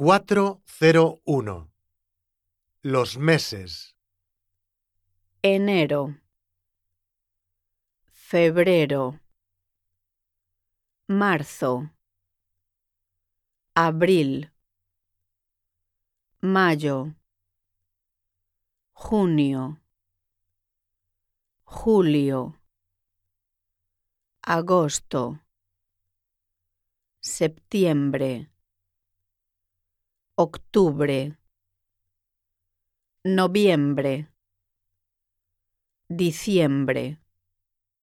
401. Los meses. enero, febrero, marzo, abril, mayo, junio, julio, agosto, septiembre, octubre, noviembre, diciembre.